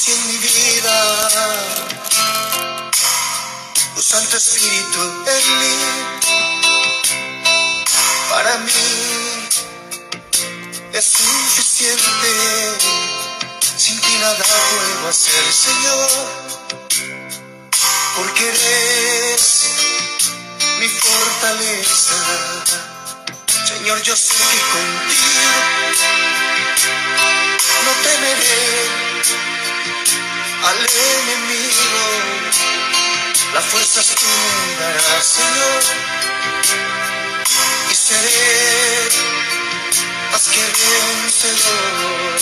espacio en mi vida. Tu Santo Espíritu en mí, para mí es suficiente. Sin ti nada puedo hacer, Señor, porque eres mi fortaleza. Señor, yo sé que contigo no temeré al enemigo. Las fuerzas tú me darás, Señor, y seré más que vencedor.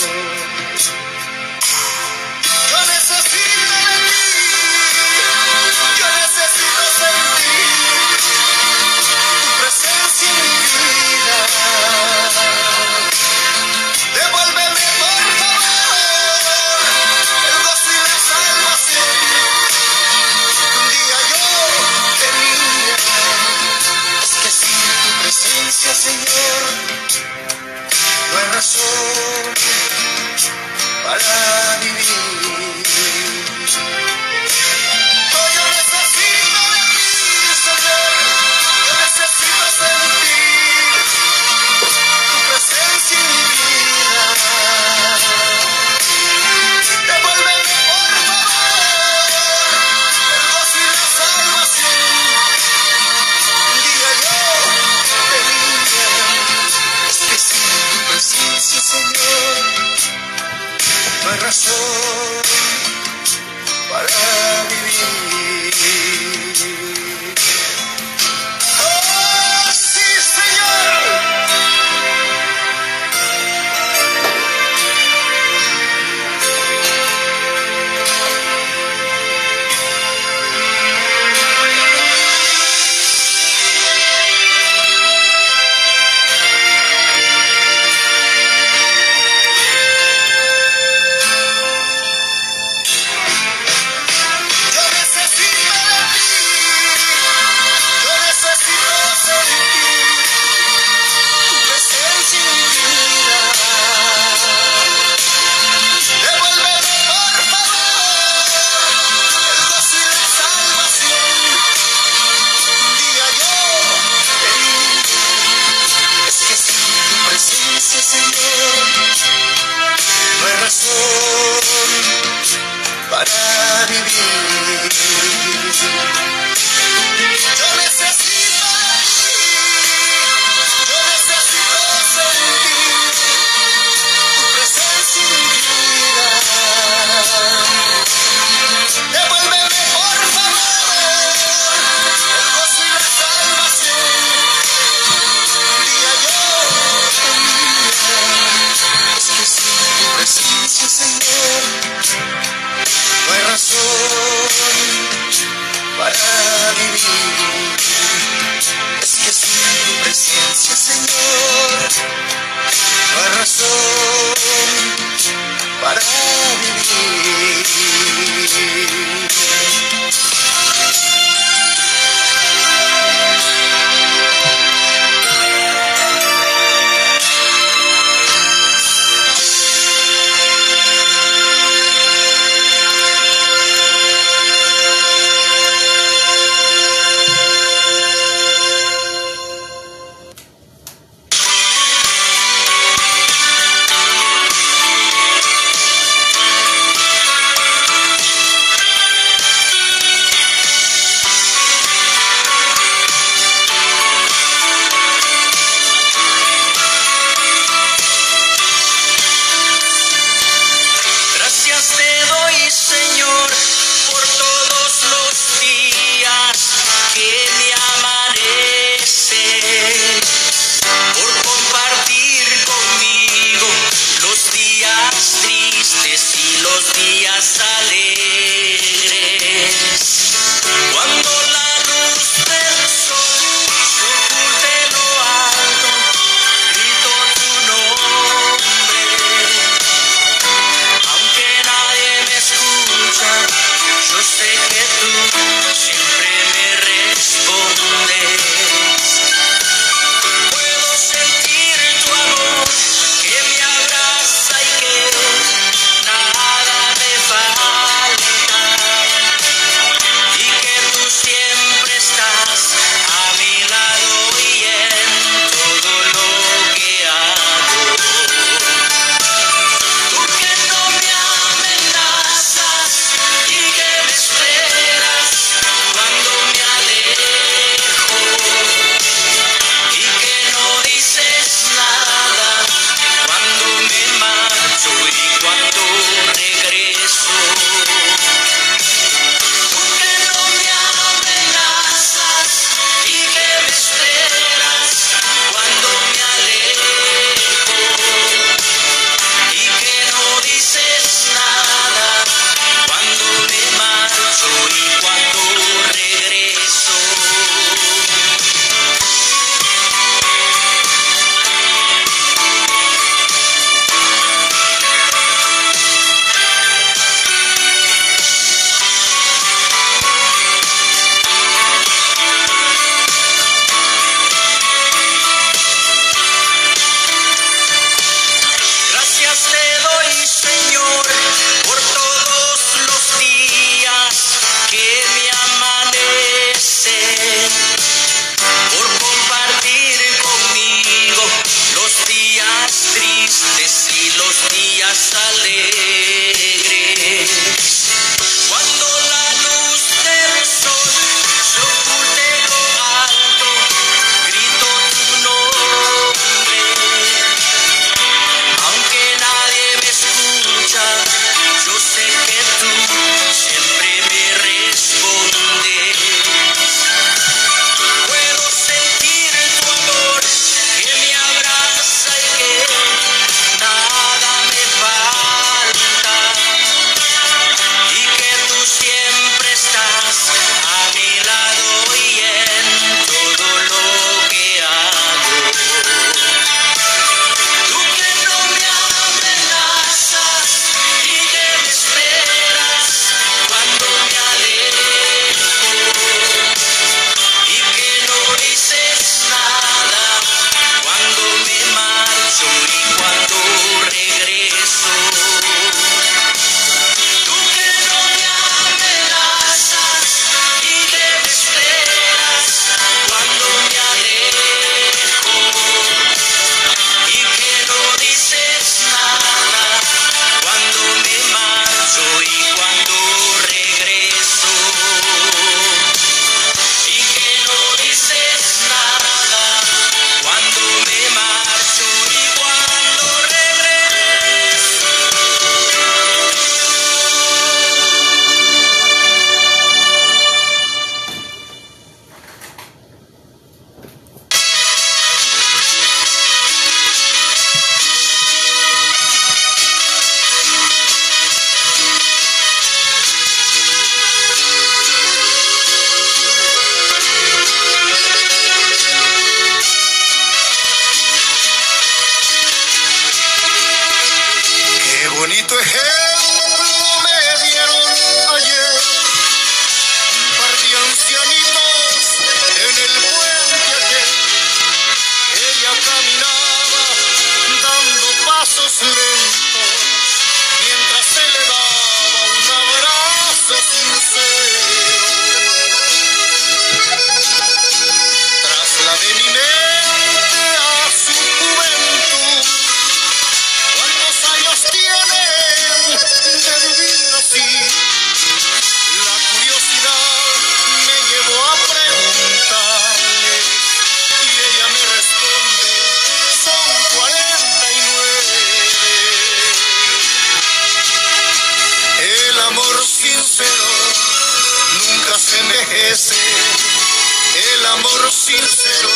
sincero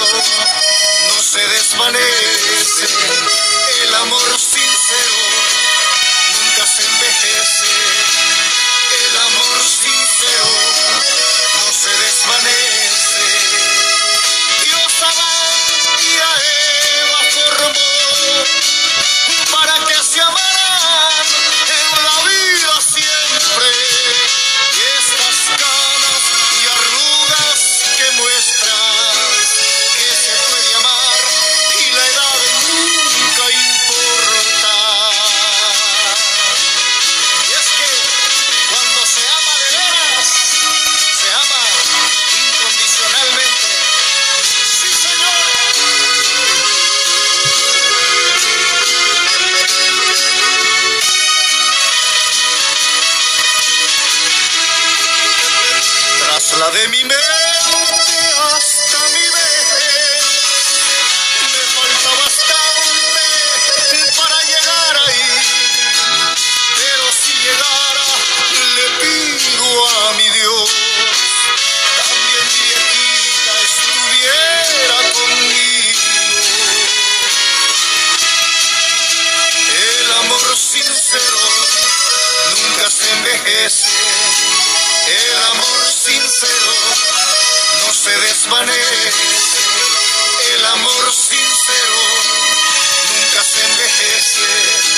no se desvanece. El amor dulce desvanez, el amor sincero nunca se envejece.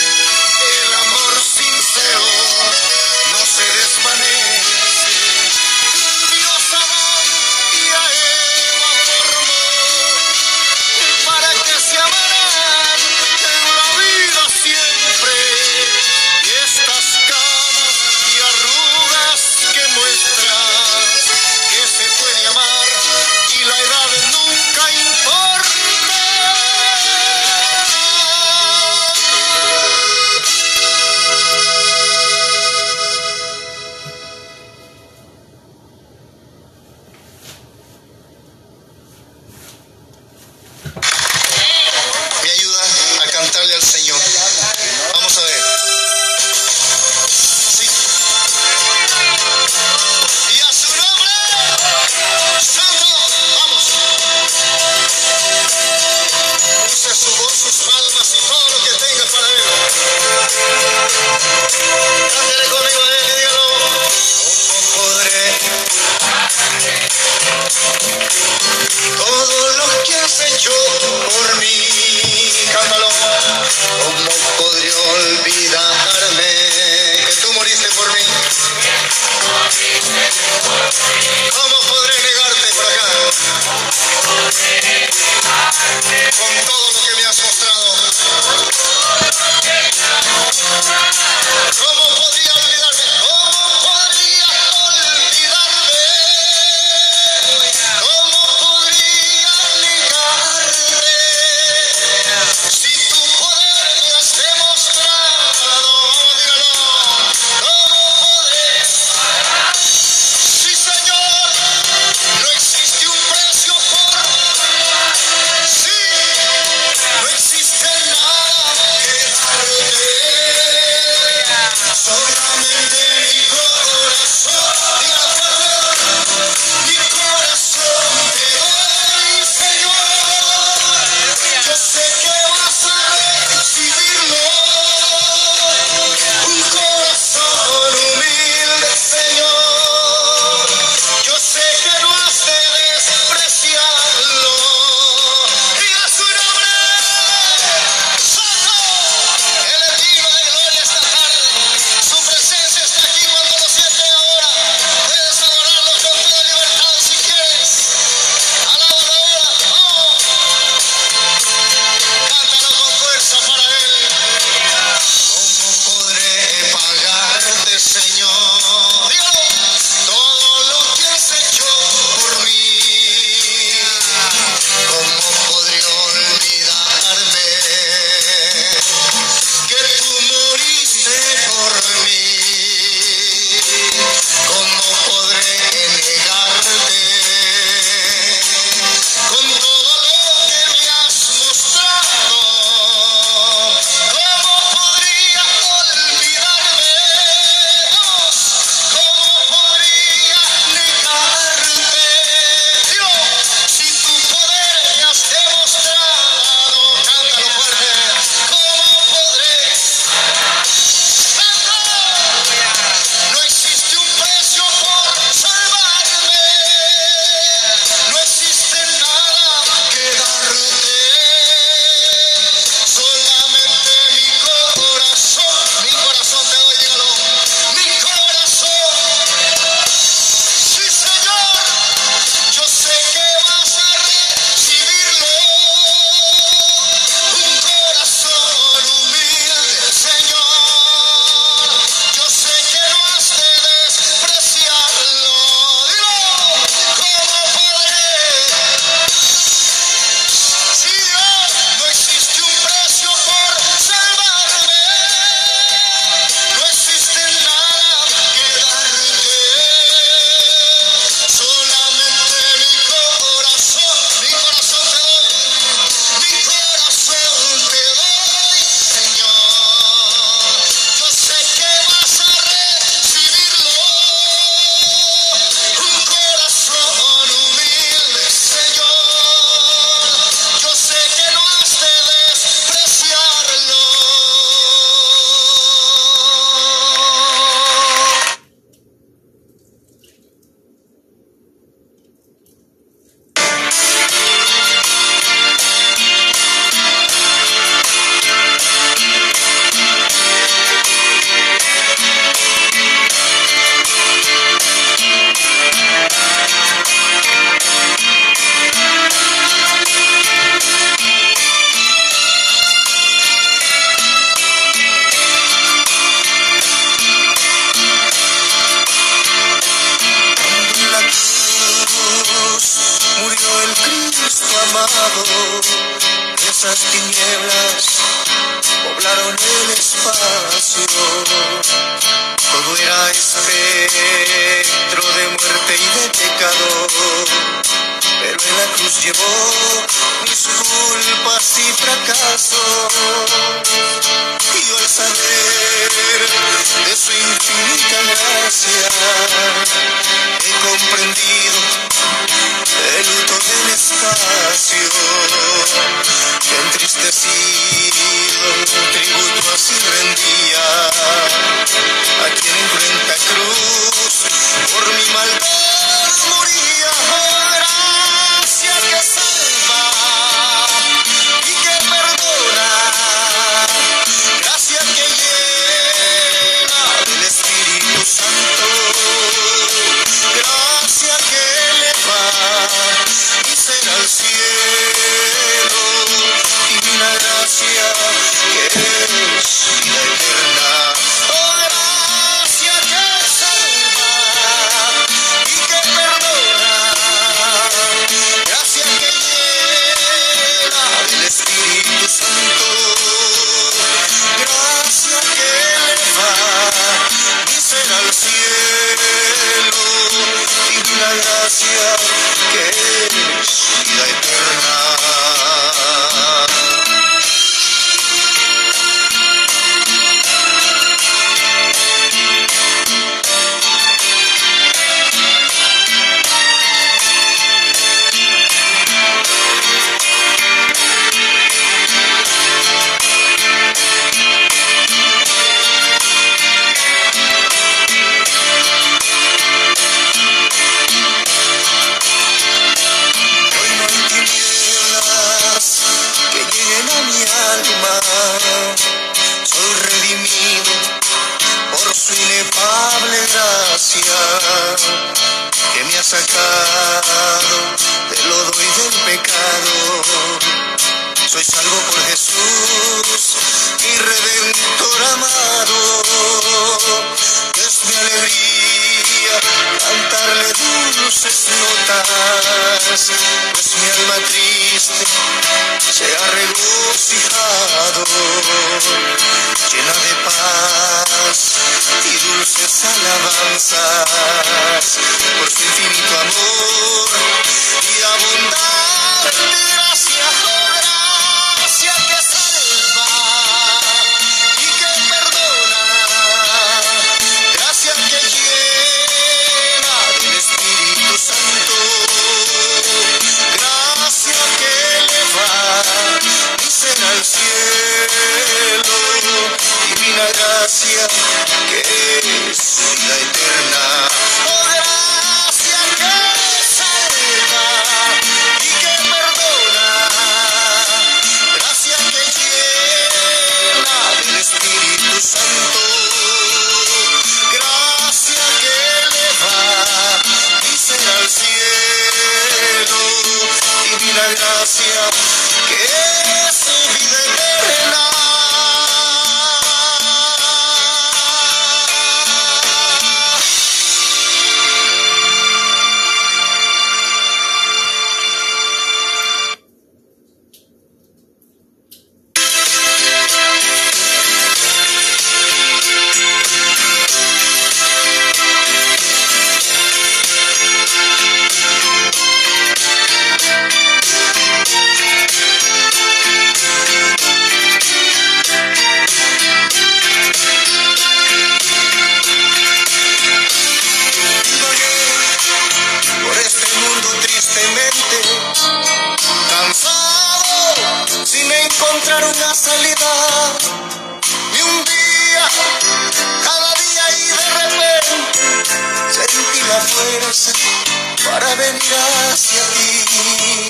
sacado, te lo doy del pecado. Soy salvo por Jesús, mi redentor amado. Es mi alegría cantarle dulces notas, pues mi alma triste se ha regocijado, llena de paz dulces alabanzas por tu infinito amor. cada día y de repente sentí la fuerza para venir hacia ti.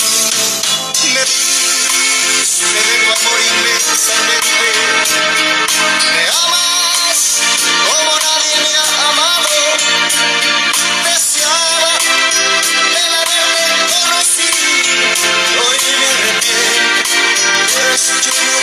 Me diste de tu amor inmensamente, me amas como nadie me ha amado. Deseaba el haberte conocido, hoy me arrepiento, pero yo